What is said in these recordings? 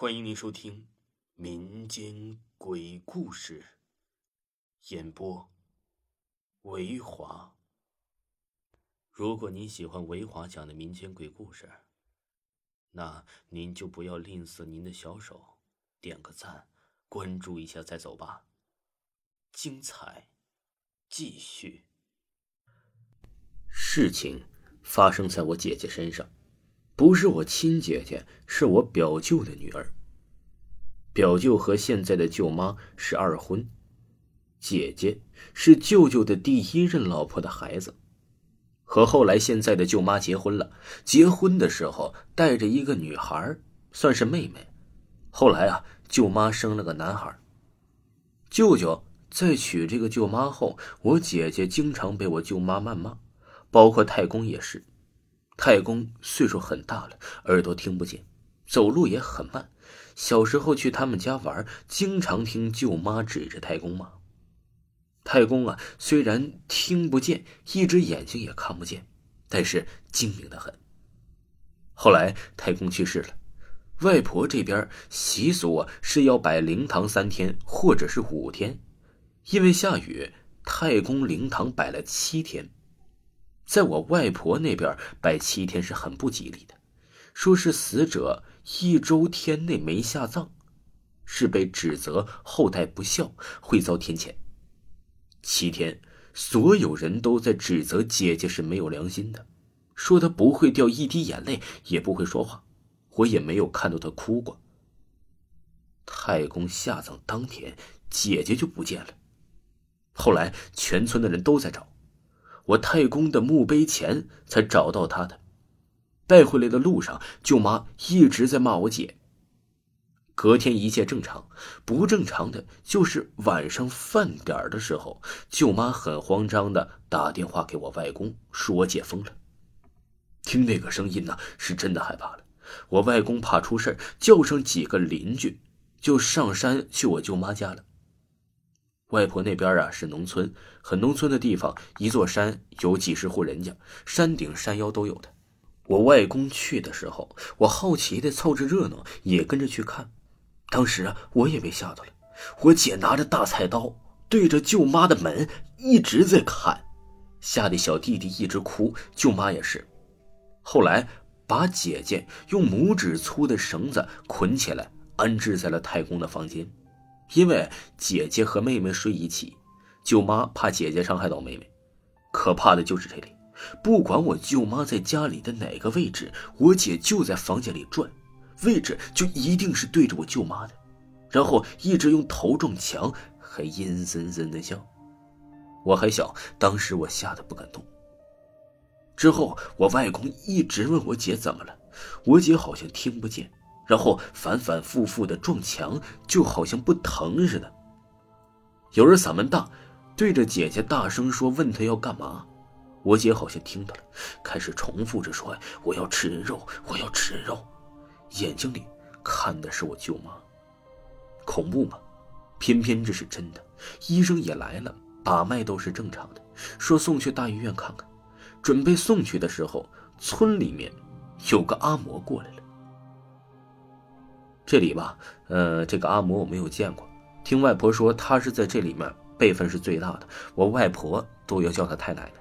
欢迎您收听民间鬼故事演播。维华，如果您喜欢维华讲的民间鬼故事，那您就不要吝啬您的小手，点个赞，关注一下再走吧。精彩继续。事情发生在我姐姐身上。不是我亲姐姐，是我表舅的女儿。表舅和现在的舅妈是二婚，姐姐是舅舅的第一任老婆的孩子，和后来现在的舅妈结婚了。结婚的时候带着一个女孩，算是妹妹。后来啊，舅妈生了个男孩。舅舅在娶这个舅妈后，我姐姐经常被我舅妈谩骂，包括太公也是。太公岁数很大了，耳朵听不见，走路也很慢。小时候去他们家玩，经常听舅妈指着太公骂。太公啊，虽然听不见，一只眼睛也看不见，但是精明的很。后来太公去世了，外婆这边习俗啊是要摆灵堂三天或者是五天，因为下雨，太公灵堂摆了七天。在我外婆那边摆七天是很不吉利的，说是死者一周天内没下葬，是被指责后代不孝，会遭天谴。七天，所有人都在指责姐姐是没有良心的，说她不会掉一滴眼泪，也不会说话，我也没有看到她哭过。太公下葬当天，姐姐就不见了，后来全村的人都在找。我太公的墓碑前才找到他的，带回来的路上，舅妈一直在骂我姐。隔天一切正常，不正常的就是晚上饭点的时候，舅妈很慌张的打电话给我外公，说我姐疯了。听那个声音呢，是真的害怕了。我外公怕出事叫上几个邻居，就上山去我舅妈家了。外婆那边啊是农村，很农村的地方，一座山有几十户人家，山顶山腰都有的。我外公去的时候，我好奇的凑着热闹，也跟着去看。当时啊，我也被吓到了。我姐拿着大菜刀，对着舅妈的门一直在砍，吓得小弟弟一直哭，舅妈也是。后来把姐姐用拇指粗的绳子捆起来，安置在了太公的房间。因为姐姐和妹妹睡一起，舅妈怕姐姐伤害到妹妹。可怕的就是这里，不管我舅妈在家里的哪个位置，我姐就在房间里转，位置就一定是对着我舅妈的，然后一直用头撞墙，还阴森森的笑。我还小，当时我吓得不敢动。之后我外公一直问我姐怎么了，我姐好像听不见。然后反反复复的撞墙，就好像不疼似的。有人嗓门大，对着姐姐大声说：“问她要干嘛？”我姐好像听到了，开始重复着说：“我要吃人肉，我要吃人肉。”眼睛里看的是我舅妈。恐怖吗？偏偏这是真的。医生也来了，把脉都是正常的，说送去大医院看看。准备送去的时候，村里面有个阿嬷过来了。这里吧，呃，这个阿嬷我没有见过，听外婆说她是在这里面辈分是最大的，我外婆都要叫她太奶奶，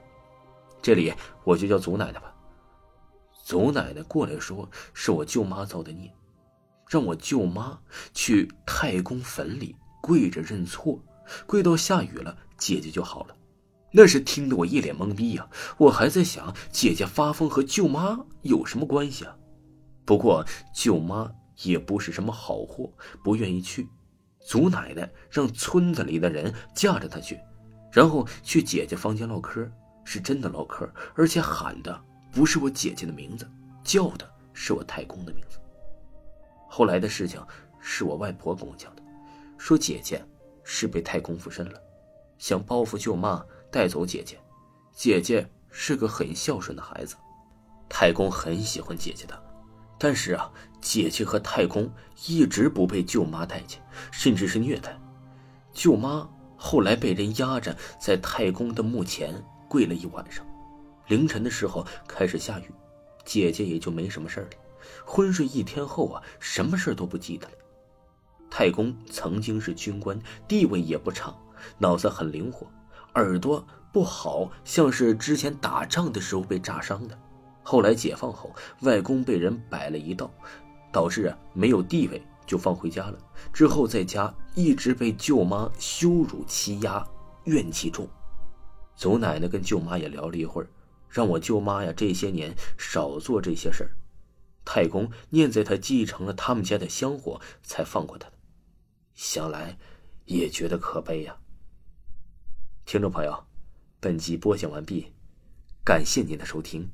这里我就叫祖奶奶吧。祖奶奶过来说是我舅妈造的孽，让我舅妈去太公坟里跪着认错，跪到下雨了，姐姐就好了。那是听得我一脸懵逼呀，我还在想姐姐发疯和舅妈有什么关系啊？不过舅妈。也不是什么好货，不愿意去。祖奶奶让村子里的人架着他去，然后去姐姐房间唠嗑，是真的唠嗑，而且喊的不是我姐姐的名字，叫的是我太公的名字。后来的事情是我外婆跟我讲的，说姐姐是被太公附身了，想报复舅妈带走姐姐。姐姐是个很孝顺的孩子，太公很喜欢姐姐的。但是啊，姐姐和太公一直不被舅妈待见，甚至是虐待。舅妈后来被人压着在太公的墓前跪了一晚上。凌晨的时候开始下雨，姐姐也就没什么事了。昏睡一天后啊，什么事都不记得了。太公曾经是军官，地位也不差，脑子很灵活，耳朵不好，像是之前打仗的时候被炸伤的。后来解放后，外公被人摆了一道，导致啊没有地位，就放回家了。之后在家一直被舅妈羞辱欺压，怨气重。祖奶奶跟舅妈也聊了一会儿，让我舅妈呀这些年少做这些事儿。太公念在他继承了他们家的香火，才放过他的。想来，也觉得可悲呀。听众朋友，本集播讲完毕，感谢您的收听。